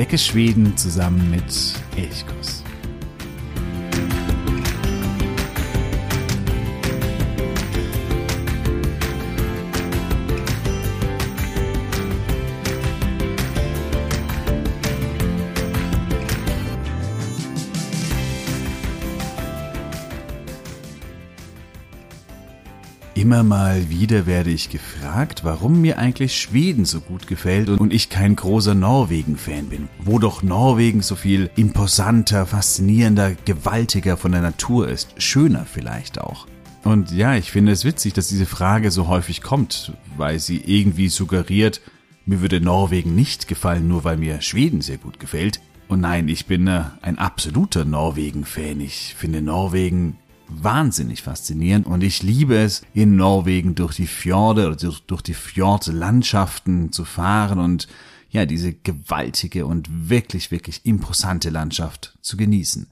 Entdecke Schweden zusammen mit Elchkuss. Immer mal wieder werde ich gefragt, warum mir eigentlich Schweden so gut gefällt und ich kein großer Norwegen-Fan bin. Wo doch Norwegen so viel imposanter, faszinierender, gewaltiger von der Natur ist. Schöner vielleicht auch. Und ja, ich finde es witzig, dass diese Frage so häufig kommt, weil sie irgendwie suggeriert, mir würde Norwegen nicht gefallen, nur weil mir Schweden sehr gut gefällt. Und nein, ich bin äh, ein absoluter Norwegen-Fan. Ich finde Norwegen wahnsinnig faszinierend und ich liebe es, in Norwegen durch die Fjorde oder durch, die Fjordlandschaften zu fahren und ja, diese gewaltige und wirklich, wirklich imposante Landschaft zu genießen.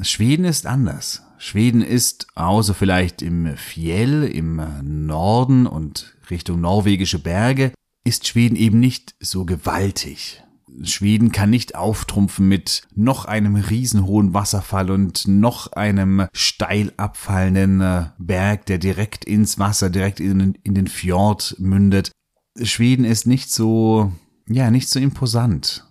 Schweden ist anders. Schweden ist, außer vielleicht im Fjell, im Norden und Richtung norwegische Berge, ist Schweden eben nicht so gewaltig. Schweden kann nicht auftrumpfen mit noch einem riesenhohen Wasserfall und noch einem steil abfallenden äh, Berg, der direkt ins Wasser, direkt in, in den Fjord mündet. Schweden ist nicht so, ja, nicht so imposant.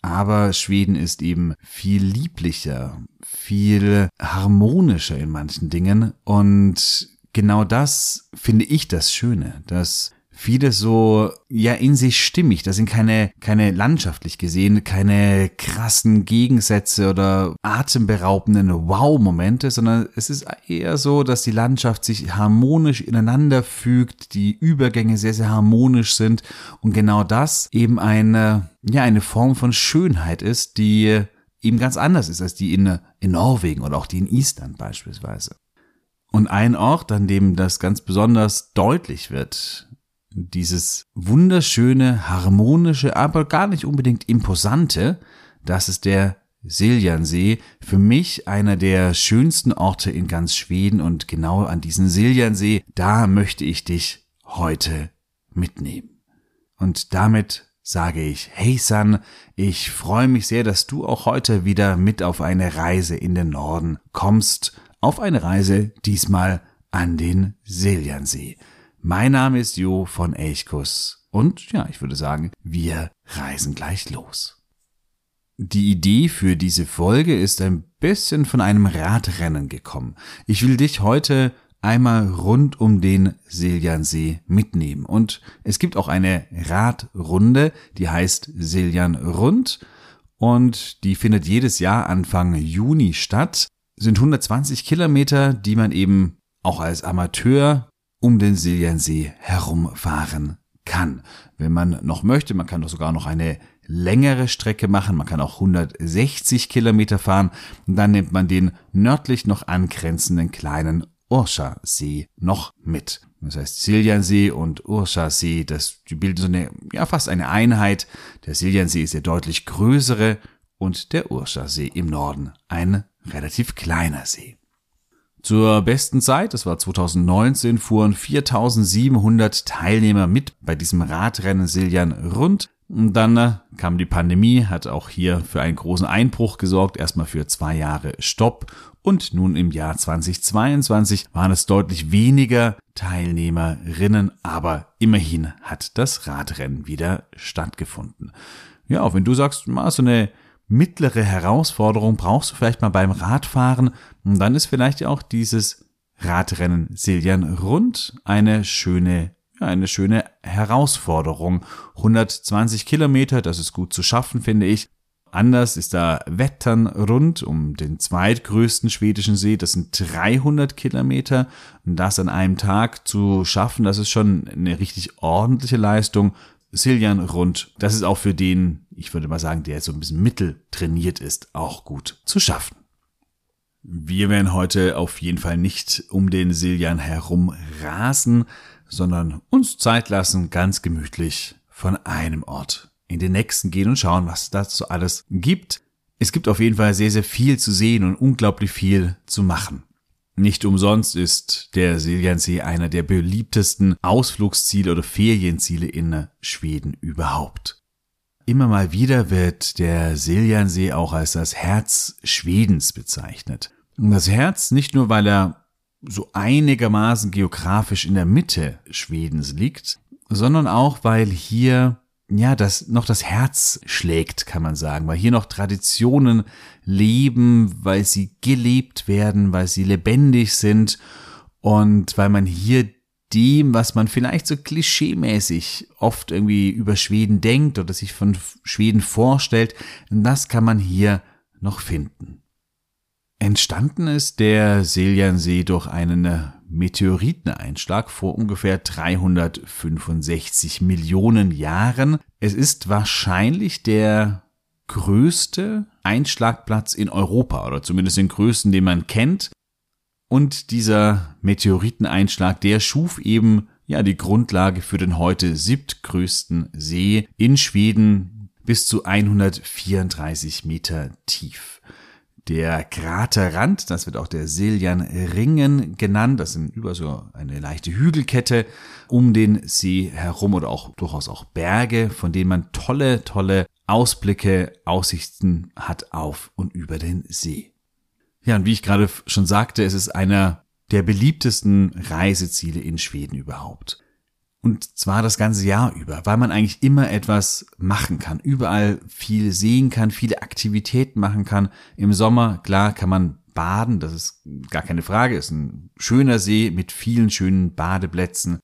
Aber Schweden ist eben viel lieblicher, viel harmonischer in manchen Dingen und genau das finde ich das Schöne, dass vieles so ja in sich stimmig. Das sind keine keine landschaftlich gesehen keine krassen Gegensätze oder atemberaubenden Wow-Momente, sondern es ist eher so, dass die Landschaft sich harmonisch ineinander fügt, die Übergänge sehr sehr harmonisch sind und genau das eben eine ja eine Form von Schönheit ist, die eben ganz anders ist als die in, in Norwegen oder auch die in Island beispielsweise. Und ein Ort, an dem das ganz besonders deutlich wird, dieses wunderschöne, harmonische, aber gar nicht unbedingt imposante, das ist der Siljansee, für mich einer der schönsten Orte in ganz Schweden und genau an diesen Siljansee, da möchte ich dich heute mitnehmen. Und damit sage ich, hey San, ich freue mich sehr, dass du auch heute wieder mit auf eine Reise in den Norden kommst, auf eine Reise diesmal an den Siljansee. Mein Name ist Jo von Elchkuss und ja, ich würde sagen, wir reisen gleich los. Die Idee für diese Folge ist ein bisschen von einem Radrennen gekommen. Ich will dich heute einmal rund um den Siljansee mitnehmen. Und es gibt auch eine Radrunde, die heißt Siljan Rund und die findet jedes Jahr Anfang Juni statt. Sind 120 Kilometer, die man eben auch als Amateur um den Siljansee herumfahren kann. Wenn man noch möchte, man kann doch sogar noch eine längere Strecke machen, man kann auch 160 Kilometer fahren, dann nimmt man den nördlich noch angrenzenden kleinen Urscha-See noch mit. Das heißt Siljansee und Urscha-See, das die bilden so eine, ja fast eine Einheit. Der Siljansee ist der deutlich größere und der Urscha-See im Norden ein relativ kleiner See. Zur besten Zeit, das war 2019, fuhren 4700 Teilnehmer mit bei diesem Radrennen Siljan rund. Und dann äh, kam die Pandemie, hat auch hier für einen großen Einbruch gesorgt, erstmal für zwei Jahre Stopp. Und nun im Jahr 2022 waren es deutlich weniger Teilnehmerinnen, aber immerhin hat das Radrennen wieder stattgefunden. Ja, auch wenn du sagst, mal so eine mittlere Herausforderung brauchst du vielleicht mal beim Radfahren. Und dann ist vielleicht auch dieses Radrennen Siljan Rund eine schöne, ja, eine schöne Herausforderung. 120 Kilometer, das ist gut zu schaffen, finde ich. Anders ist da Wettern rund um den zweitgrößten schwedischen See. Das sind 300 Kilometer. Und das an einem Tag zu schaffen, das ist schon eine richtig ordentliche Leistung. Siljan rund, das ist auch für den, ich würde mal sagen, der so ein bisschen mittel trainiert ist, auch gut zu schaffen. Wir werden heute auf jeden Fall nicht um den Siljan herum rasen, sondern uns Zeit lassen, ganz gemütlich von einem Ort in den nächsten gehen und schauen, was es dazu alles gibt. Es gibt auf jeden Fall sehr, sehr viel zu sehen und unglaublich viel zu machen. Nicht umsonst ist der Siljansee einer der beliebtesten Ausflugsziele oder Ferienziele in Schweden überhaupt. immer mal wieder wird der Siljansee auch als das Herz Schwedens bezeichnet. Das Herz nicht nur, weil er so einigermaßen geografisch in der Mitte Schwedens liegt, sondern auch, weil hier ja, das noch das Herz schlägt, kann man sagen, weil hier noch Traditionen leben, weil sie gelebt werden, weil sie lebendig sind und weil man hier dem, was man vielleicht so klischeemäßig oft irgendwie über Schweden denkt oder sich von Schweden vorstellt, das kann man hier noch finden. Entstanden ist der Siljansee durch einen Meteoriteneinschlag vor ungefähr 365 Millionen Jahren. Es ist wahrscheinlich der größte Einschlagplatz in Europa oder zumindest den größten, den man kennt. Und dieser Meteoriteneinschlag, der schuf eben ja die Grundlage für den heute siebtgrößten See in Schweden bis zu 134 Meter tief. Der Kraterrand, das wird auch der Siljan-Ringen genannt, das sind über so eine leichte Hügelkette um den See herum oder auch durchaus auch Berge, von denen man tolle, tolle Ausblicke, Aussichten hat auf und über den See. Ja, und wie ich gerade schon sagte, es ist einer der beliebtesten Reiseziele in Schweden überhaupt. Und zwar das ganze Jahr über, weil man eigentlich immer etwas machen kann, überall viel sehen kann, viele Aktivitäten machen kann. Im Sommer, klar, kann man baden, das ist gar keine Frage, ist ein schöner See mit vielen schönen Badeplätzen.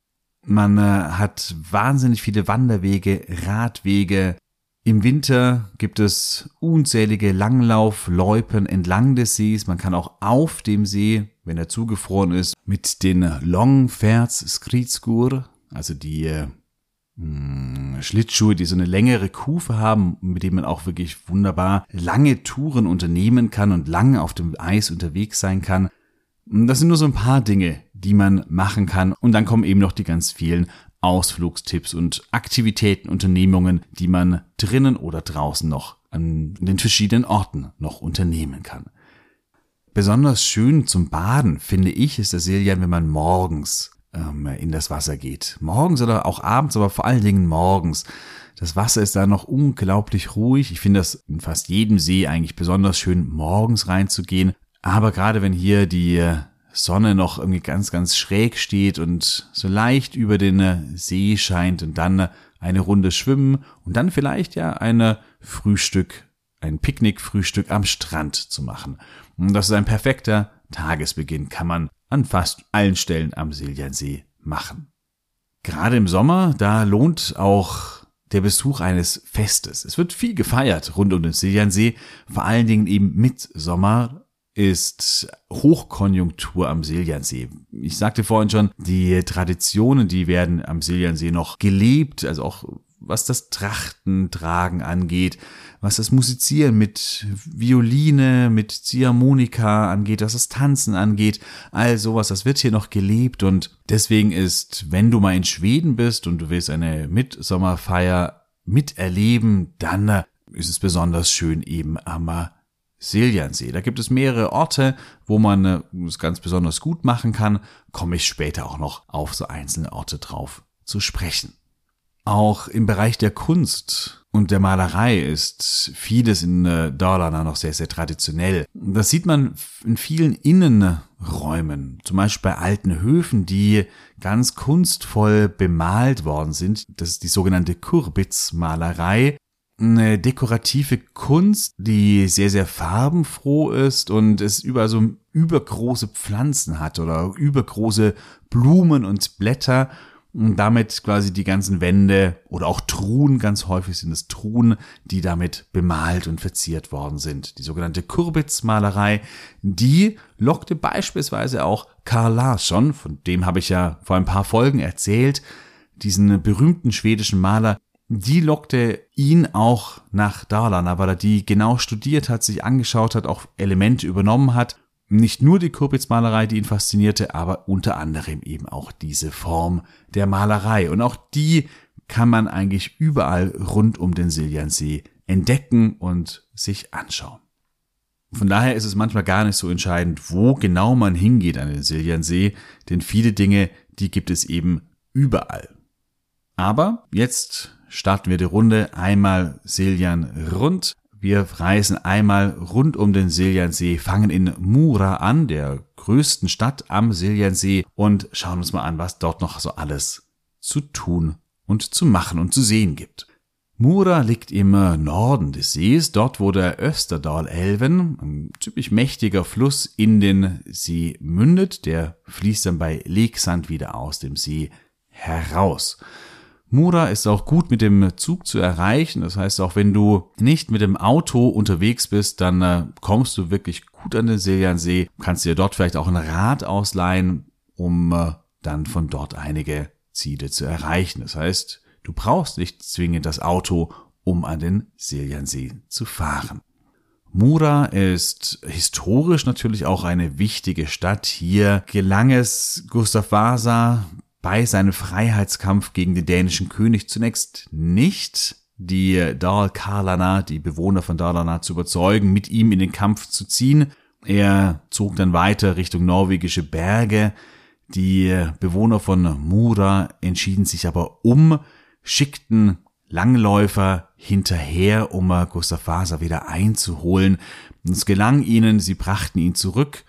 Man äh, hat wahnsinnig viele Wanderwege, Radwege. Im Winter gibt es unzählige Langlaufloipen entlang des Sees. Man kann auch auf dem See, wenn er zugefroren ist, mit den Longfärds Skridskur, also die hm, Schlittschuhe, die so eine längere Kufe haben, mit denen man auch wirklich wunderbar lange Touren unternehmen kann und lange auf dem Eis unterwegs sein kann. Das sind nur so ein paar Dinge, die man machen kann. Und dann kommen eben noch die ganz vielen Ausflugstipps und Aktivitäten, Unternehmungen, die man drinnen oder draußen noch an den verschiedenen Orten noch unternehmen kann. Besonders schön zum Baden, finde ich, ist das Siljan, wenn man morgens ähm, in das Wasser geht. Morgens oder auch abends, aber vor allen Dingen morgens. Das Wasser ist da noch unglaublich ruhig. Ich finde das in fast jedem See eigentlich besonders schön, morgens reinzugehen. Aber gerade wenn hier die äh, Sonne noch irgendwie ganz, ganz schräg steht und so leicht über den äh, See scheint und dann äh, eine Runde schwimmen und dann vielleicht ja eine Frühstück, ein Picknickfrühstück am Strand zu machen. Und das ist ein perfekter Tagesbeginn, kann man an fast allen Stellen am Siljansee machen. Gerade im Sommer, da lohnt auch der Besuch eines Festes. Es wird viel gefeiert rund um den Siljansee, vor allen Dingen eben mit Sommer ist Hochkonjunktur am Siljansee. Ich sagte vorhin schon, die Traditionen, die werden am Siljansee noch gelebt, also auch was das Trachtentragen angeht, was das Musizieren mit Violine, mit Ziehharmonika angeht, was das Tanzen angeht, all sowas, das wird hier noch gelebt und deswegen ist, wenn du mal in Schweden bist und du willst eine Mitsommerfeier miterleben, dann ist es besonders schön eben am Siljansee. Da gibt es mehrere Orte, wo man äh, es ganz besonders gut machen kann. Komme ich später auch noch auf so einzelne Orte drauf zu sprechen. Auch im Bereich der Kunst und der Malerei ist vieles in äh, Dalarna noch sehr, sehr traditionell. Das sieht man in vielen Innenräumen, zum Beispiel bei alten Höfen, die ganz kunstvoll bemalt worden sind. Das ist die sogenannte Kurbitz-Malerei eine dekorative Kunst, die sehr, sehr farbenfroh ist und es über so übergroße Pflanzen hat oder übergroße Blumen und Blätter und damit quasi die ganzen Wände oder auch Truhen, ganz häufig sind es Truhen, die damit bemalt und verziert worden sind. Die sogenannte Kurbitz-Malerei, die lockte beispielsweise auch Karl Larsson, von dem habe ich ja vor ein paar Folgen erzählt, diesen berühmten schwedischen Maler, die lockte ihn auch nach Dalarna, weil er die genau studiert hat, sich angeschaut hat, auch Elemente übernommen hat. Nicht nur die Kurpitzmalerei, die ihn faszinierte, aber unter anderem eben auch diese Form der Malerei. Und auch die kann man eigentlich überall rund um den Siljansee entdecken und sich anschauen. Von daher ist es manchmal gar nicht so entscheidend, wo genau man hingeht an den Siljansee, denn viele Dinge, die gibt es eben überall. Aber jetzt starten wir die Runde einmal Siljan rund. Wir reisen einmal rund um den Siljansee, fangen in Mura an, der größten Stadt am Siljansee und schauen uns mal an, was dort noch so alles zu tun und zu machen und zu sehen gibt. Mura liegt im Norden des Sees, dort wo der Österdal-Elven, ein ziemlich mächtiger Fluss, in den See mündet. Der fließt dann bei Leksand wieder aus dem See heraus. Mura ist auch gut mit dem Zug zu erreichen. Das heißt, auch wenn du nicht mit dem Auto unterwegs bist, dann äh, kommst du wirklich gut an den Siljansee. Kannst dir dort vielleicht auch ein Rad ausleihen, um äh, dann von dort einige Ziele zu erreichen. Das heißt, Du brauchst nicht zwingend das Auto, um an den Siljansee zu fahren. Mura ist historisch natürlich auch eine wichtige Stadt. Hier gelang es Gustav Vasa bei seinem Freiheitskampf gegen den dänischen König zunächst nicht, die Dal Karlana, die Bewohner von Dalarna zu überzeugen, mit ihm in den Kampf zu ziehen. Er zog dann weiter Richtung norwegische Berge. Die Bewohner von Mura entschieden sich aber um, schickten Langläufer hinterher, um Gustav Vasa wieder einzuholen. es gelang ihnen, sie brachten ihn zurück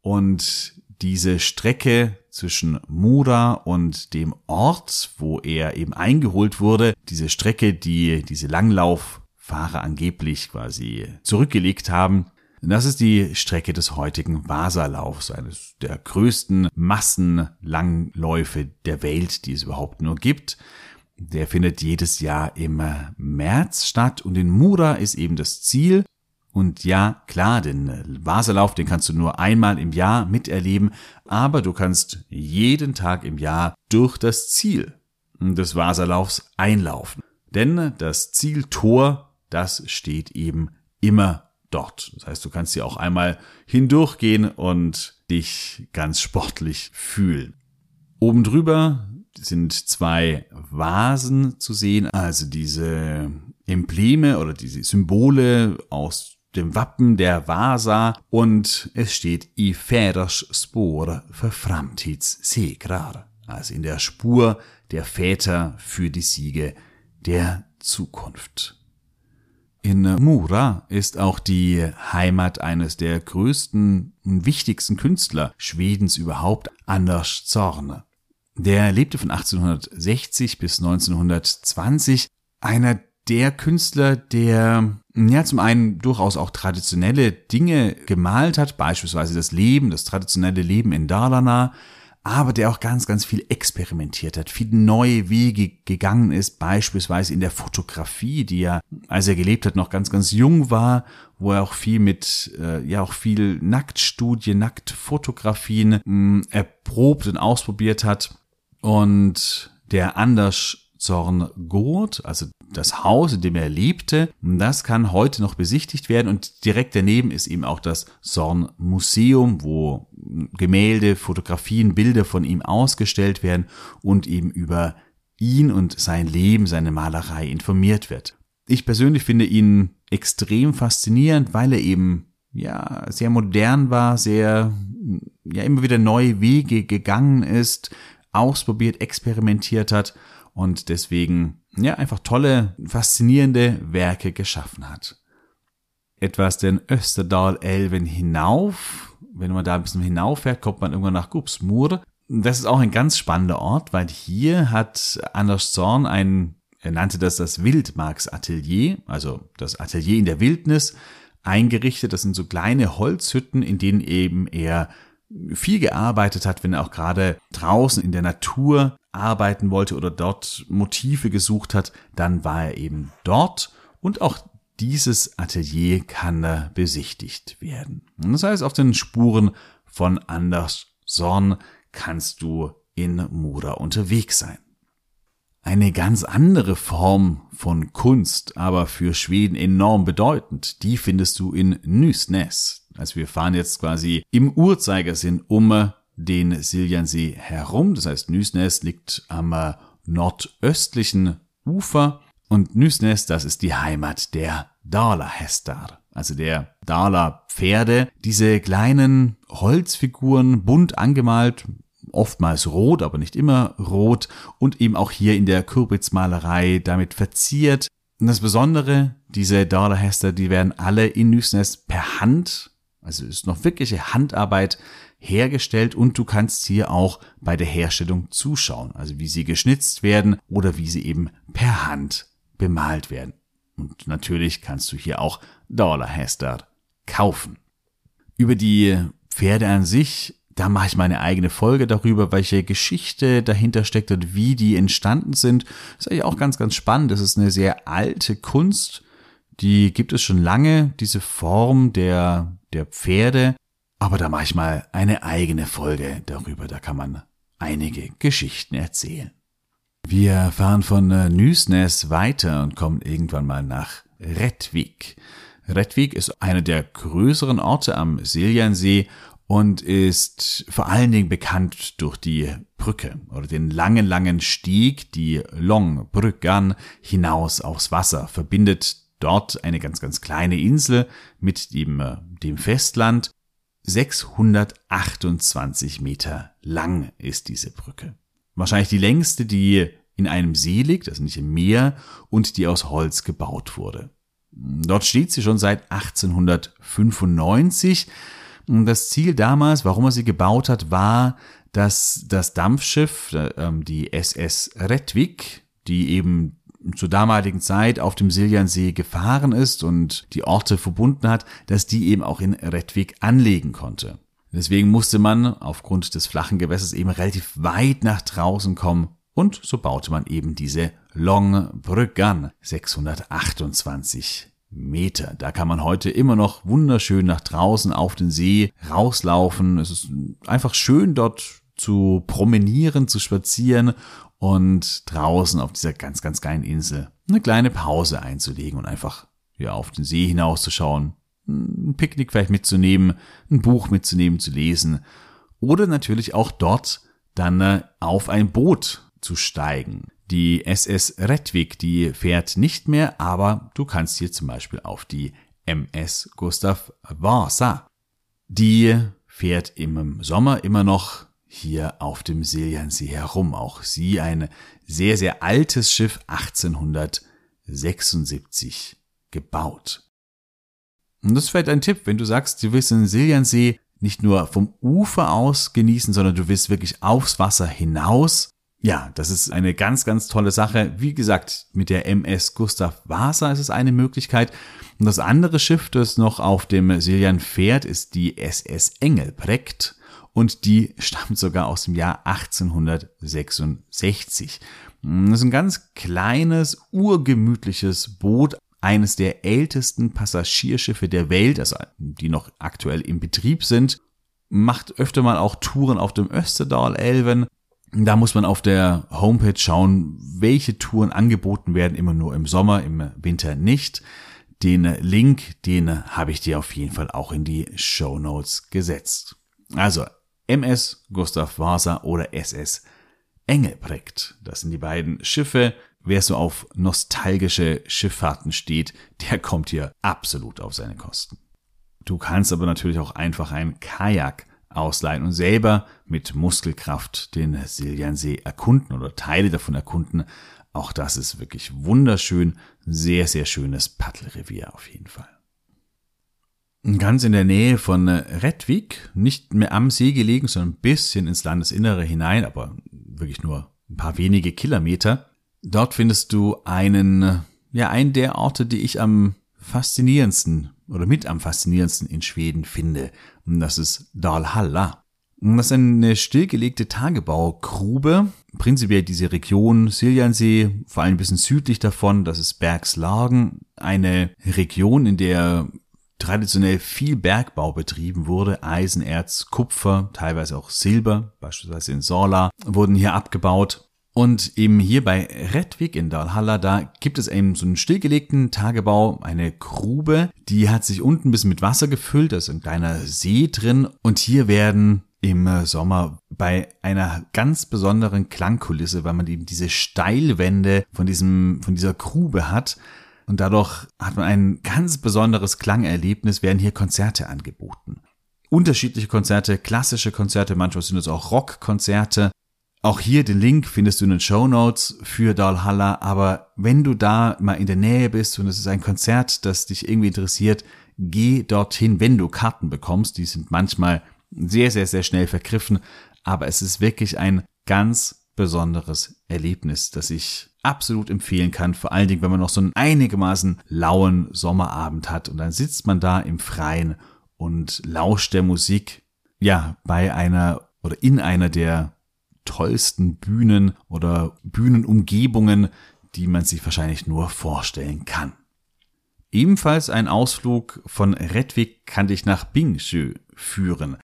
und diese Strecke zwischen Mura und dem Ort, wo er eben eingeholt wurde, diese Strecke, die diese Langlauffahrer angeblich quasi zurückgelegt haben, das ist die Strecke des heutigen Vasalaufs, eines der größten Massenlangläufe der Welt, die es überhaupt nur gibt. Der findet jedes Jahr im März statt und in Mura ist eben das Ziel. Und ja, klar, den Wasserlauf, den kannst du nur einmal im Jahr miterleben, aber du kannst jeden Tag im Jahr durch das Ziel des Wasserlaufs einlaufen. Denn das Zieltor, das steht eben immer dort. Das heißt, du kannst hier auch einmal hindurchgehen und dich ganz sportlich fühlen. Oben drüber sind zwei Vasen zu sehen, also diese Embleme oder diese Symbole aus dem Wappen der Vasa und es steht i fäders spår för framtidssekrar, also in der Spur der Väter für die Siege der Zukunft. In Mura ist auch die Heimat eines der größten und wichtigsten Künstler Schwedens überhaupt, Anders Zorne. Der lebte von 1860 bis 1920. Einer der Künstler, der ja zum einen durchaus auch traditionelle Dinge gemalt hat, beispielsweise das Leben, das traditionelle Leben in Dalarna, aber der auch ganz, ganz viel experimentiert hat, viele neue Wege gegangen ist, beispielsweise in der Fotografie, die ja, als er gelebt hat, noch ganz, ganz jung war, wo er auch viel mit, äh, ja auch viel Nacktstudien, Nacktfotografien mh, mm, erprobt und ausprobiert hat. Und der Anders Zorn Gurt, also das Haus, in dem er lebte, das kann heute noch besichtigt werden und direkt daneben ist eben auch das Zorn Museum, wo Gemälde, Fotografien, Bilder von ihm ausgestellt werden und eben über ihn und sein Leben, seine Malerei informiert wird. Ich persönlich finde ihn extrem faszinierend, weil er eben ja sehr modern war, sehr ja immer wieder neue Wege gegangen ist, ausprobiert, experimentiert hat und deswegen ja einfach tolle, faszinierende Werke geschaffen hat. Etwas den Österdal-Elven hinauf, wenn man da ein bisschen hinauffährt, kommt man irgendwann nach Gubsmur. Das ist auch ein ganz spannender Ort, weil hier hat Anders Zorn ein, er nannte das das Wildmarksatelier, also das Atelier in der Wildnis, eingerichtet. Das sind so kleine Holzhütten, in denen eben er viel gearbeitet hat, wenn er auch gerade draußen in der Natur arbeiten wollte oder dort Motive gesucht hat, dann war er eben dort und auch dieses Atelier kann besichtigt werden. Das heißt, auf den Spuren von Anders Sorn kannst du in Mura unterwegs sein. Eine ganz andere Form von Kunst, aber für Schweden enorm bedeutend, die findest du in Nysnäs. Also wir fahren jetzt quasi im Uhrzeigersinn um den Siljansee herum. Das heißt, Nysnäs liegt am äh, nordöstlichen Ufer und Nysnäs, das ist die Heimat der Dala-Hestar, also der Dala-Pferde. Diese kleinen Holzfiguren, bunt angemalt, oftmals rot, aber nicht immer rot und eben auch hier in der Kurbitzmalerei damit verziert. Und das Besondere, diese Dauerhester, die werden alle in Nüsnes per Hand, also ist noch wirkliche Handarbeit hergestellt und du kannst hier auch bei der Herstellung zuschauen, also wie sie geschnitzt werden oder wie sie eben per Hand bemalt werden. Und natürlich kannst du hier auch Dauerhester kaufen. Über die Pferde an sich da mache ich meine eigene Folge darüber, welche Geschichte dahinter steckt und wie die entstanden sind. Das ist eigentlich auch ganz, ganz spannend. Das ist eine sehr alte Kunst. Die gibt es schon lange, diese Form der, der Pferde. Aber da mache ich mal eine eigene Folge darüber. Da kann man einige Geschichten erzählen. Wir fahren von äh, Nüsnes weiter und kommen irgendwann mal nach Redvik. Redvik ist einer der größeren Orte am Siljansee und ist vor allen Dingen bekannt durch die Brücke oder den langen, langen Stieg, die Longbrückan hinaus aufs Wasser, verbindet dort eine ganz, ganz kleine Insel mit dem, äh, dem Festland. 628 Meter lang ist diese Brücke. Wahrscheinlich die längste, die in einem See liegt, also nicht im Meer, und die aus Holz gebaut wurde. Dort steht sie schon seit 1895 das Ziel damals, warum er sie gebaut hat, war, dass das Dampfschiff, äh, ähm, die SS Redwig, die eben zur damaligen Zeit auf dem Siljansee gefahren ist und die Orte verbunden hat, dass die eben auch in Redwig anlegen konnte. Deswegen musste man aufgrund des flachen Gewässers eben relativ weit nach draußen kommen und so baute man eben diese Longbrückan 628 Meter. Da kann man heute immer noch wunderschön nach draußen auf den See rauslaufen. Es ist einfach schön dort zu promenieren, zu spazieren und draußen auf dieser ganz, ganz geilen Insel eine kleine Pause einzulegen und einfach ja, auf den See hinauszuschauen, ein Picknick vielleicht mitzunehmen, ein Buch mitzunehmen, zu lesen oder natürlich auch dort dann äh, auf ein Boot zu steigen. Die SS Redwig, die fährt nicht mehr, aber du kannst hier zum Beispiel auf die MS Gustav Vasa. Die fährt im Sommer immer noch hier auf dem Siljansee herum. Auch sie ein sehr, sehr altes Schiff, 1876 gebaut. Und das ist vielleicht ein Tipp, wenn du sagst, du willst den Siljansee nicht nur vom Ufer aus genießen, sondern du willst wirklich aufs Wasser hinaus, ja, das ist eine ganz, ganz tolle Sache. Wie gesagt, mit der MS Gustav Vasa ist es eine Möglichkeit. Und das andere Schiff, das noch auf dem Siljan fährt, ist die SS Engelbrekt. Und die stammt sogar aus dem Jahr 1866. Das ist ein ganz kleines, urgemütliches Boot, eines der ältesten Passagierschiffe der Welt, also die noch aktuell im Betrieb sind macht öfter mal auch Touren auf dem Österdal-Elven da muss man auf der Homepage schauen, welche Touren angeboten werden, immer nur im Sommer, im Winter nicht. Den Link, den habe ich dir auf jeden Fall auch in die Show Notes gesetzt. Also MS Gustav Vasa oder SS Engelbrekt. Das sind die beiden Schiffe. Wer so auf nostalgische Schifffahrten steht, der kommt hier absolut auf seine Kosten. Du kannst aber natürlich auch einfach ein Kajak ausleihen und selber mit Muskelkraft den Siljansee erkunden oder Teile davon erkunden. Auch das ist wirklich wunderschön. Sehr, sehr schönes Paddelrevier auf jeden Fall. Ganz in der Nähe von Redwig, nicht mehr am See gelegen, sondern ein bisschen ins Landesinnere hinein, aber wirklich nur ein paar wenige Kilometer. Dort findest du einen, ja, einen der Orte, die ich am faszinierendsten oder mit am faszinierendsten in Schweden finde. Und das ist Dalhalla. Das ist eine stillgelegte Tagebaugrube. Prinzipiell diese Region Siljansee, vor allem ein bisschen südlich davon, das ist Bergslagen. Eine Region, in der traditionell viel Bergbau betrieben wurde. Eisenerz, Kupfer, teilweise auch Silber, beispielsweise in Sorla, wurden hier abgebaut. Und eben hier bei Redwig in Dalhalla, da gibt es eben so einen stillgelegten Tagebau, eine Grube, die hat sich unten ein bisschen mit Wasser gefüllt, da ist ein kleiner See drin und hier werden im Sommer bei einer ganz besonderen Klangkulisse, weil man eben diese Steilwände von diesem, von dieser Grube hat, und dadurch hat man ein ganz besonderes Klangerlebnis, werden hier Konzerte angeboten. unterschiedliche Konzerte, klassische Konzerte, manchmal sind es auch Rockkonzerte. Auch hier den Link findest du in den Show Notes für Dalhalla, aber wenn du da mal in der Nähe bist und es ist ein Konzert, das dich irgendwie interessiert, geh dorthin, wenn du Karten bekommst. Die sind manchmal sehr, sehr, sehr schnell vergriffen, aber es ist wirklich ein ganz besonderes Erlebnis, das ich absolut empfehlen kann, vor allen Dingen, wenn man noch so einen einigermaßen lauen Sommerabend hat und dann sitzt man da im Freien und lauscht der Musik, ja, bei einer oder in einer der tollsten Bühnen oder Bühnenumgebungen, die man sich wahrscheinlich nur vorstellen kann. Ebenfalls ein Ausflug von Redwig kann dich nach Bingsjö führen.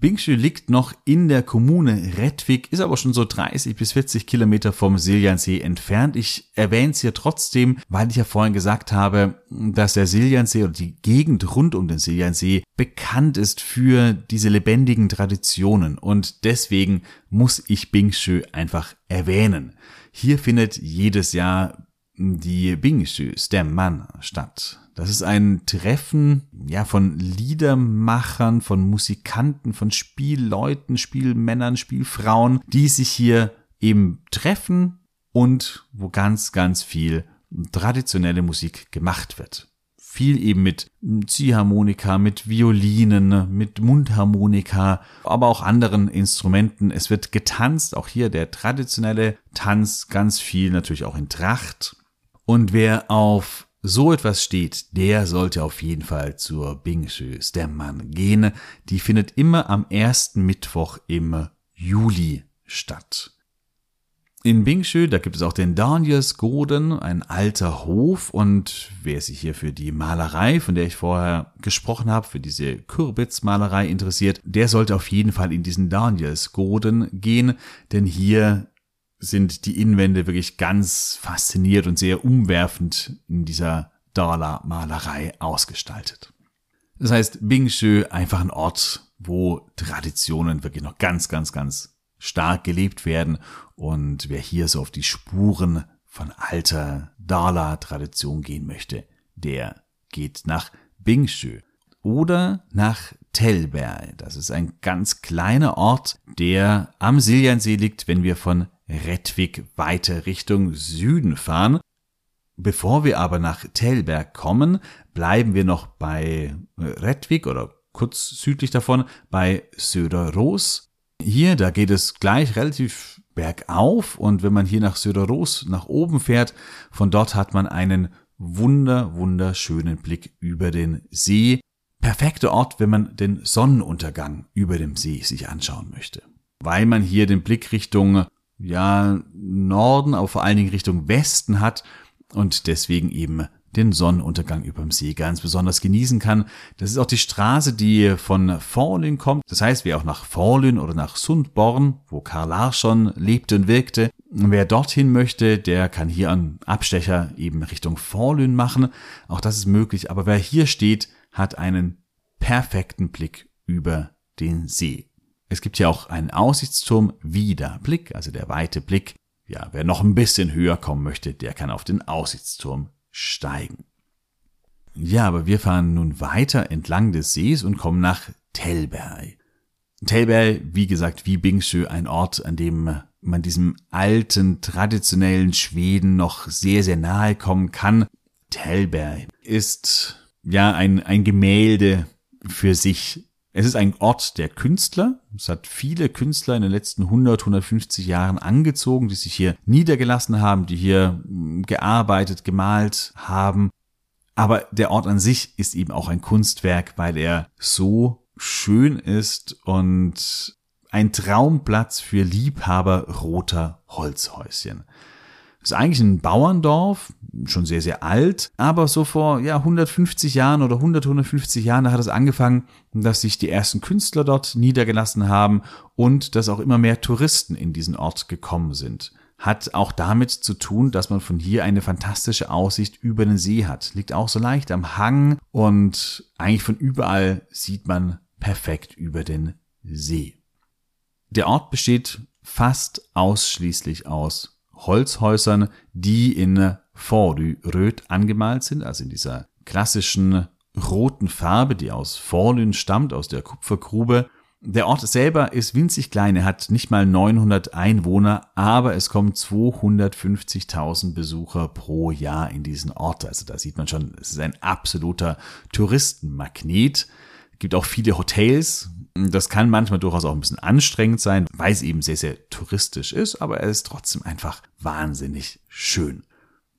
Bingsjö liegt noch in der Kommune Redwig, ist aber schon so 30 bis 40 Kilometer vom Siljansee entfernt. Ich erwähne es hier trotzdem, weil ich ja vorhin gesagt habe, dass der Siljansee oder die Gegend rund um den Siljansee bekannt ist für diese lebendigen Traditionen und deswegen muss ich Bingsjö einfach erwähnen. Hier findet jedes Jahr die Bingsjö Stemman statt. Das ist ein Treffen, ja, von Liedermachern, von Musikanten, von Spielleuten, Spielmännern, Spielfrauen, die sich hier eben treffen und wo ganz, ganz viel traditionelle Musik gemacht wird. Viel eben mit Ziehharmonika, mit Violinen, mit Mundharmonika, aber auch anderen Instrumenten. Es wird getanzt, auch hier der traditionelle Tanz, ganz viel natürlich auch in Tracht. Und wer auf so etwas steht, der sollte auf jeden Fall zur Bingschös, der Mann, gehen. Die findet immer am ersten Mittwoch im Juli statt. In Bingschö, da gibt es auch den Danielsgoden, ein alter Hof und wer sich hier für die Malerei, von der ich vorher gesprochen habe, für diese Kürbitzmalerei interessiert, der sollte auf jeden Fall in diesen Danielsgoden gehen, denn hier sind die Innenwände wirklich ganz fasziniert und sehr umwerfend in dieser Dala-Malerei ausgestaltet. Das heißt, Bingshö einfach ein Ort, wo Traditionen wirklich noch ganz, ganz, ganz stark gelebt werden und wer hier so auf die Spuren von alter Dala-Tradition gehen möchte, der geht nach Bingshö oder nach Telberg. Das ist ein ganz kleiner Ort, der am Siljansee liegt, wenn wir von Redwig weiter Richtung Süden fahren. Bevor wir aber nach Telberg kommen, bleiben wir noch bei Redwig oder kurz südlich davon bei Söderås. Hier, da geht es gleich relativ bergauf und wenn man hier nach Söderås nach oben fährt, von dort hat man einen wunder, wunderschönen Blick über den See. Perfekter Ort, wenn man den Sonnenuntergang über dem See sich anschauen möchte. Weil man hier den Blick Richtung ja, Norden, aber vor allen Dingen Richtung Westen hat und deswegen eben den Sonnenuntergang überm See ganz besonders genießen kann. Das ist auch die Straße, die von Forlün kommt. Das heißt, wer auch nach Forlün oder nach Sundborn, wo Karl Larsson lebte und wirkte, wer dorthin möchte, der kann hier einen Abstecher eben Richtung Forlün machen. Auch das ist möglich. Aber wer hier steht, hat einen perfekten Blick über den See. Es gibt ja auch einen Aussichtsturm wieder Blick, also der weite Blick. Ja, wer noch ein bisschen höher kommen möchte, der kann auf den Aussichtsturm steigen. Ja, aber wir fahren nun weiter entlang des Sees und kommen nach Telberg. Telberg, wie gesagt, wie Bingsjö, ein Ort, an dem man diesem alten, traditionellen Schweden noch sehr, sehr nahe kommen kann. Telberg ist ja ein, ein Gemälde für sich. Es ist ein Ort der Künstler. Es hat viele Künstler in den letzten 100, 150 Jahren angezogen, die sich hier niedergelassen haben, die hier hm, gearbeitet, gemalt haben. Aber der Ort an sich ist eben auch ein Kunstwerk, weil er so schön ist und ein Traumplatz für Liebhaber roter Holzhäuschen. Ist eigentlich ein Bauerndorf, schon sehr, sehr alt, aber so vor ja, 150 Jahren oder 100, 150 Jahren, hat es angefangen, dass sich die ersten Künstler dort niedergelassen haben und dass auch immer mehr Touristen in diesen Ort gekommen sind. Hat auch damit zu tun, dass man von hier eine fantastische Aussicht über den See hat. Liegt auch so leicht am Hang und eigentlich von überall sieht man perfekt über den See. Der Ort besteht fast ausschließlich aus Holzhäusern, die in Fordu röt angemalt sind, also in dieser klassischen roten Farbe, die aus Forlün stammt, aus der Kupfergrube. Der Ort selber ist winzig klein, er hat nicht mal 900 Einwohner, aber es kommen 250.000 Besucher pro Jahr in diesen Ort. Also da sieht man schon, es ist ein absoluter Touristenmagnet. Es gibt auch viele Hotels. Das kann manchmal durchaus auch ein bisschen anstrengend sein, weil es eben sehr, sehr touristisch ist, aber er ist trotzdem einfach wahnsinnig schön.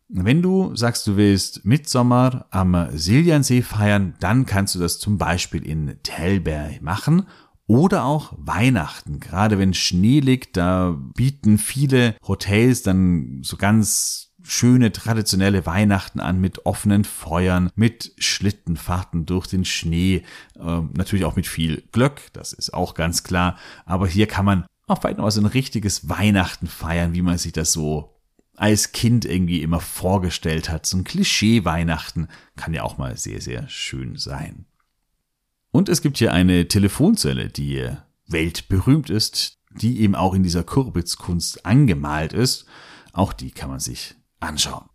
Wenn du sagst, du willst Mitsommer am Siljansee feiern, dann kannst du das zum Beispiel in Telberg machen oder auch Weihnachten. Gerade wenn Schnee liegt, da bieten viele Hotels dann so ganz schöne traditionelle Weihnachten an mit offenen Feuern, mit Schlittenfahrten durch den Schnee, äh, natürlich auch mit viel Glöck, das ist auch ganz klar. Aber hier kann man auch vielleicht noch so ein richtiges Weihnachten feiern, wie man sich das so als Kind irgendwie immer vorgestellt hat. So ein Klischee-Weihnachten kann ja auch mal sehr, sehr schön sein. Und es gibt hier eine Telefonzelle, die weltberühmt ist, die eben auch in dieser Kurbitzkunst angemalt ist. Auch die kann man sich anschauen.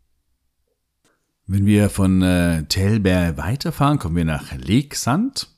Wenn wir von äh, Telberg weiterfahren, kommen wir nach Leksand.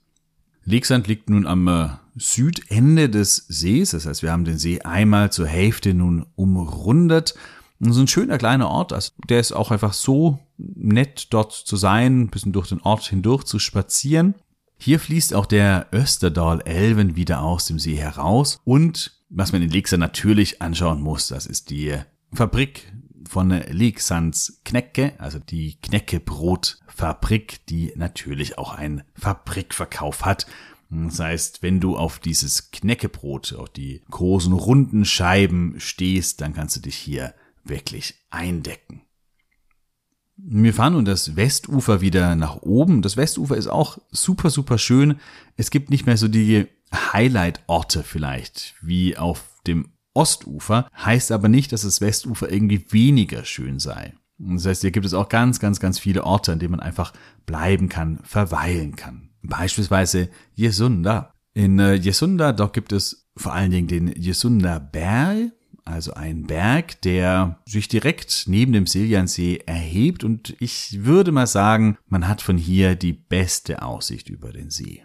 Leksand liegt nun am äh, Südende des Sees, das heißt, wir haben den See einmal zur Hälfte nun umrundet. Und so ein schöner kleiner Ort, also der ist auch einfach so nett dort zu sein, ein bisschen durch den Ort hindurch zu spazieren. Hier fließt auch der Österdal-Elven wieder aus dem See heraus und was man in Leksand natürlich anschauen muss, das ist die Fabrik von Leksands Knecke, also die Kneckebrotfabrik, die natürlich auch einen Fabrikverkauf hat. Das heißt, wenn du auf dieses Kneckebrot, auf die großen runden Scheiben stehst, dann kannst du dich hier wirklich eindecken. Wir fahren nun das Westufer wieder nach oben. Das Westufer ist auch super, super schön. Es gibt nicht mehr so die Highlight-Orte vielleicht, wie auf dem Ostufer. Heißt aber nicht, dass das Westufer irgendwie weniger schön sei. Das heißt, hier gibt es auch ganz, ganz, ganz viele Orte, an denen man einfach bleiben kann, verweilen kann. Beispielsweise Jesunda. In äh, Jesunda, dort gibt es vor allen Dingen den Jesunda Berg also ein Berg, der sich direkt neben dem Siljansee erhebt und ich würde mal sagen, man hat von hier die beste Aussicht über den See.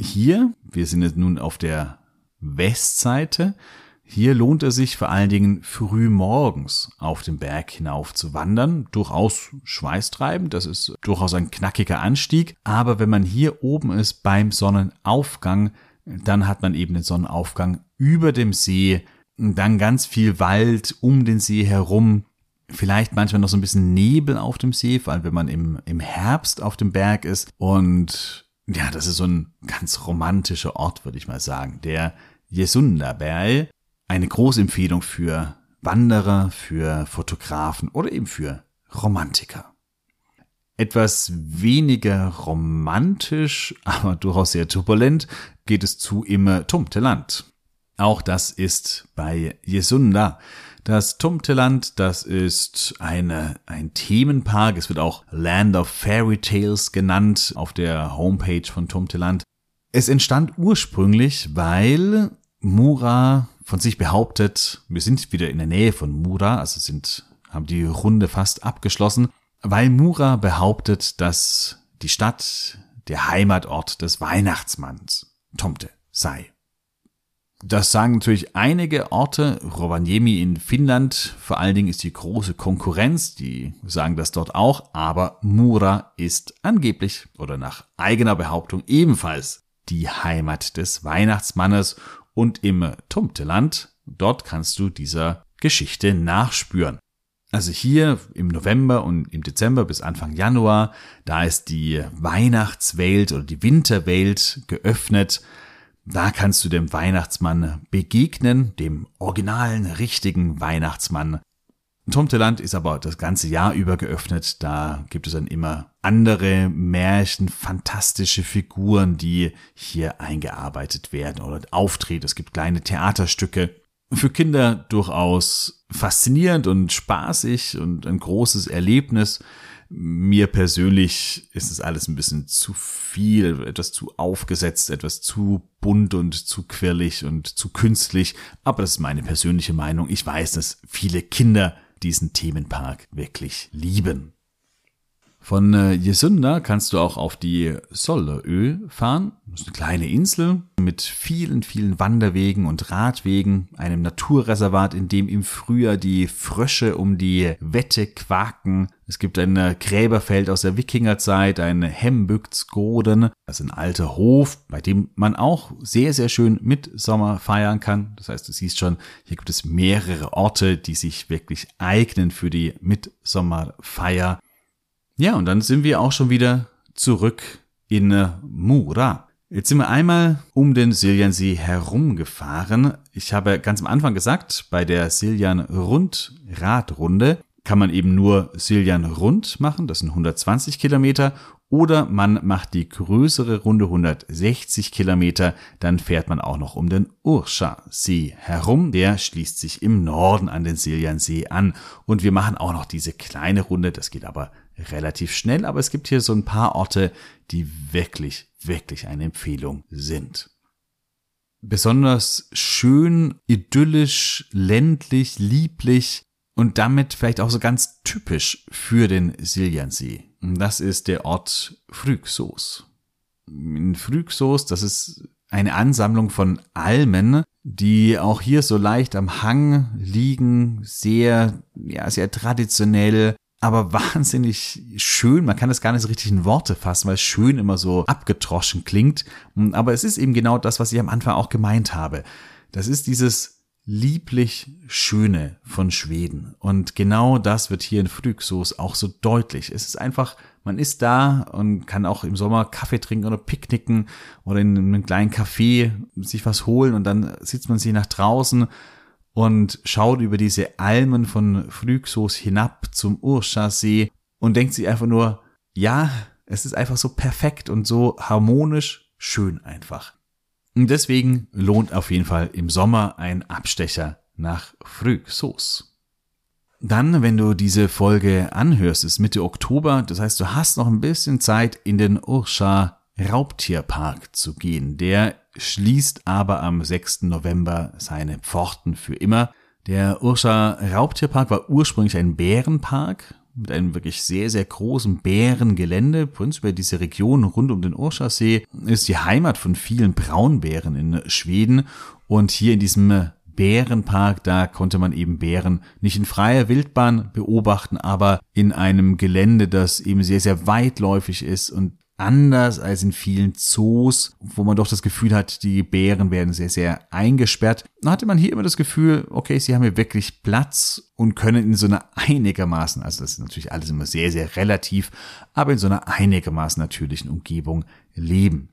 Hier, wir sind jetzt nun auf der Westseite, hier lohnt es sich vor allen Dingen früh morgens auf den Berg hinauf zu wandern. Durchaus schweißtreibend, das ist durchaus ein knackiger Anstieg. Aber wenn man hier oben ist beim Sonnenaufgang, dann hat man eben den Sonnenaufgang über dem See dann ganz viel Wald um den See herum. Vielleicht manchmal noch so ein bisschen Nebel auf dem See, vor allem wenn man im, im Herbst auf dem Berg ist. Und ja, das ist so ein ganz romantischer Ort, würde ich mal sagen. Der Jesunderberg. Eine große Empfehlung für Wanderer, für Fotografen oder eben für Romantiker. Etwas weniger romantisch, aber durchaus sehr turbulent geht es zu im Tumteland. Auch das ist bei Jesunda. Das Tumteland, das ist eine, ein Themenpark. Es wird auch Land of Fairy Tales genannt auf der Homepage von Tumteland. Es entstand ursprünglich, weil Mura von sich behauptet, wir sind wieder in der Nähe von Mura, also sind, haben die Runde fast abgeschlossen, weil Mura behauptet, dass die Stadt der Heimatort des Weihnachtsmanns Tomte sei. Das sagen natürlich einige Orte. Rovaniemi in Finnland vor allen Dingen ist die große Konkurrenz. Die sagen das dort auch. Aber Mura ist angeblich oder nach eigener Behauptung ebenfalls die Heimat des Weihnachtsmannes. Und im Tumteland, dort kannst du dieser Geschichte nachspüren. Also hier im November und im Dezember bis Anfang Januar, da ist die Weihnachtswelt oder die Winterwelt geöffnet. Da kannst du dem Weihnachtsmann begegnen, dem originalen, richtigen Weihnachtsmann. Tomteland ist aber das ganze Jahr über geöffnet. Da gibt es dann immer andere Märchen, fantastische Figuren, die hier eingearbeitet werden oder auftreten. Es gibt kleine Theaterstücke. Für Kinder durchaus faszinierend und spaßig und ein großes Erlebnis. Mir persönlich ist es alles ein bisschen zu viel, etwas zu aufgesetzt, etwas zu bunt und zu quirlig und zu künstlich. Aber das ist meine persönliche Meinung. Ich weiß, dass viele Kinder diesen Themenpark wirklich lieben. Von äh, Jesunda kannst du auch auf die Solleö fahren. Das ist eine kleine Insel mit vielen, vielen Wanderwegen und Radwegen, einem Naturreservat, in dem im Frühjahr die Frösche um die Wette quaken. Es gibt ein äh, Gräberfeld aus der Wikingerzeit, ein Hembygdsgoden, das ist ein alter Hof, bei dem man auch sehr, sehr schön Mitsommer feiern kann. Das heißt, du siehst schon, hier gibt es mehrere Orte, die sich wirklich eignen für die Mitsommerfeier. Ja, und dann sind wir auch schon wieder zurück in äh, Mura. Jetzt sind wir einmal um den Siljansee herumgefahren. Ich habe ganz am Anfang gesagt, bei der Siljan Rund Radrunde kann man eben nur Siljan Rund machen, das sind 120 Kilometer, oder man macht die größere Runde 160 Kilometer, dann fährt man auch noch um den Urscha-See herum. Der schließt sich im Norden an den Siljansee an. Und wir machen auch noch diese kleine Runde, das geht aber relativ schnell, aber es gibt hier so ein paar Orte, die wirklich, wirklich eine Empfehlung sind. Besonders schön, idyllisch, ländlich, lieblich und damit vielleicht auch so ganz typisch für den Siljansee. Das ist der Ort Früchsoos. In Früchsoos, das ist eine Ansammlung von Almen, die auch hier so leicht am Hang liegen, sehr, ja, sehr traditionell, aber wahnsinnig schön. Man kann das gar nicht so richtig in Worte fassen, weil schön immer so abgetroschen klingt. Aber es ist eben genau das, was ich am Anfang auch gemeint habe. Das ist dieses lieblich Schöne von Schweden. Und genau das wird hier in Früchsoos auch so deutlich. Es ist einfach, man ist da und kann auch im Sommer Kaffee trinken oder picknicken oder in einem kleinen Café sich was holen und dann sitzt man sich nach draußen und schaut über diese Almen von Früchsoos hinab zum Urschasee und denkt sich einfach nur, ja, es ist einfach so perfekt und so harmonisch schön einfach. Und deswegen lohnt auf jeden Fall im Sommer ein Abstecher nach Früchsoos. Dann, wenn du diese Folge anhörst, ist Mitte Oktober, das heißt, du hast noch ein bisschen Zeit, in den Urscha Raubtierpark zu gehen. Der schließt aber am 6. November seine Pforten für immer. Der Urscha Raubtierpark war ursprünglich ein Bärenpark mit einem wirklich sehr, sehr großen Bärengelände. Prinzipiell diese Region rund um den Urschasee ist die Heimat von vielen Braunbären in Schweden. Und hier in diesem Bärenpark, da konnte man eben Bären nicht in freier Wildbahn beobachten, aber in einem Gelände, das eben sehr, sehr weitläufig ist und anders als in vielen Zoos, wo man doch das Gefühl hat, die Bären werden sehr, sehr eingesperrt. Da hatte man hier immer das Gefühl, okay, sie haben hier wirklich Platz und können in so einer einigermaßen, also das ist natürlich alles immer sehr, sehr relativ, aber in so einer einigermaßen natürlichen Umgebung leben.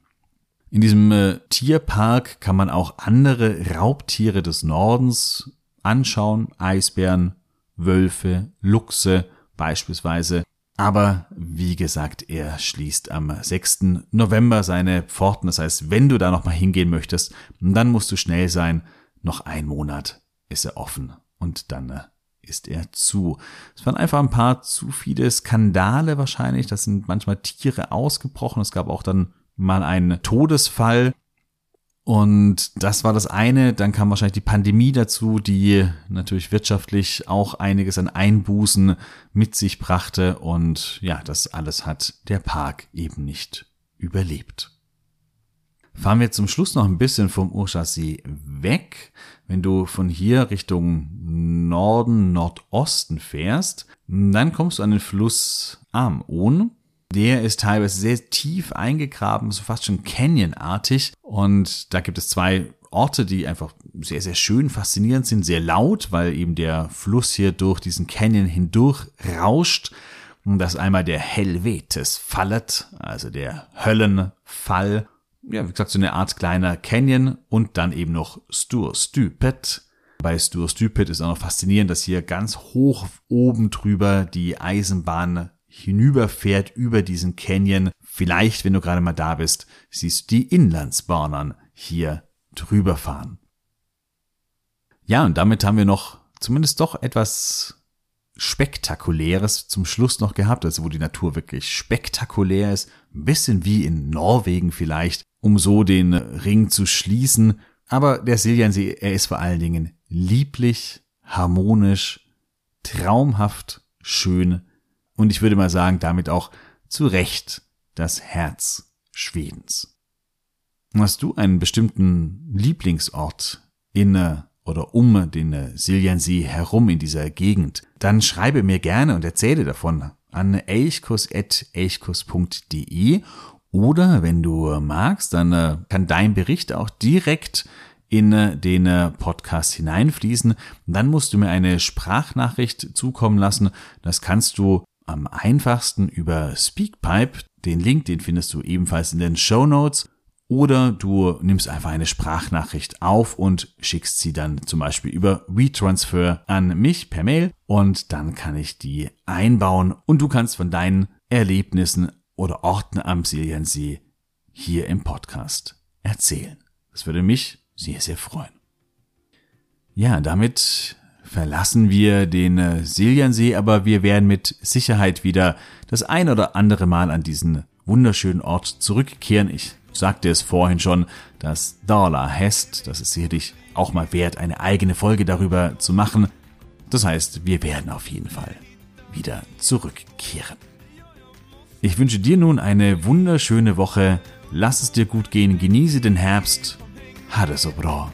In diesem äh, Tierpark kann man auch andere Raubtiere des Nordens anschauen, Eisbären, Wölfe, Luchse beispielsweise. Aber wie gesagt, er schließt am 6. November seine Pforten. Das heißt, wenn du da nochmal hingehen möchtest, dann musst du schnell sein. Noch ein Monat ist er offen und dann äh, ist er zu. Es waren einfach ein paar zu viele Skandale wahrscheinlich. Da sind manchmal Tiere ausgebrochen. Es gab auch dann mal einen Todesfall. Und das war das eine. Dann kam wahrscheinlich die Pandemie dazu, die natürlich wirtschaftlich auch einiges an Einbußen mit sich brachte. Und ja, das alles hat der Park eben nicht überlebt. Fahren wir zum Schluss noch ein bisschen vom Urschasee weg. Wenn du von hier Richtung Norden, Nordosten fährst, dann kommst du an den Fluss Amon. Der ist teilweise sehr tief eingegraben, so fast schon Canyon-artig. Und da gibt es zwei Orte, die einfach sehr, sehr schön, faszinierend sind, sehr laut, weil eben der Fluss hier durch diesen Canyon hindurch rauscht. Und das ist einmal der Helvetes Fallet, also der Höllenfall. Ja, wie gesagt, so eine Art kleiner Canyon und dann eben noch Stur Stupid. Bei Stur Stupid ist auch noch faszinierend, dass hier ganz hoch oben drüber die Eisenbahn hinüberfährt über diesen Canyon. Vielleicht, wenn du gerade mal da bist, siehst du die Inlandsbahnern hier drüber fahren. Ja, und damit haben wir noch zumindest doch etwas Spektakuläres zum Schluss noch gehabt, also wo die Natur wirklich spektakulär ist, ein bisschen wie in Norwegen vielleicht, um so den Ring zu schließen. Aber der Siljansee, er ist vor allen Dingen lieblich, harmonisch, traumhaft, schön und ich würde mal sagen, damit auch zu Recht das Herz Schwedens. Hast du einen bestimmten Lieblingsort in oder um den Siljansee herum in dieser Gegend? Dann schreibe mir gerne und erzähle davon an elchkus.elchkus.de oder wenn du magst, dann äh, kann dein Bericht auch direkt in äh, den äh, Podcast hineinfließen. Dann musst du mir eine Sprachnachricht zukommen lassen. Das kannst du am einfachsten über Speakpipe. Den Link, den findest du ebenfalls in den Show Notes. Oder du nimmst einfach eine Sprachnachricht auf und schickst sie dann zum Beispiel über WeTransfer an mich per Mail und dann kann ich die einbauen und du kannst von deinen Erlebnissen oder Orten am Siliensee hier im Podcast erzählen. Das würde mich sehr, sehr freuen. Ja, damit verlassen wir den äh, Siljansee, aber wir werden mit Sicherheit wieder das ein oder andere Mal an diesen wunderschönen Ort zurückkehren. Ich sagte es vorhin schon, das Dala Hest, das ist sicherlich auch mal wert, eine eigene Folge darüber zu machen. Das heißt, wir werden auf jeden Fall wieder zurückkehren. Ich wünsche dir nun eine wunderschöne Woche. Lass es dir gut gehen, genieße den Herbst. Ha det så bra.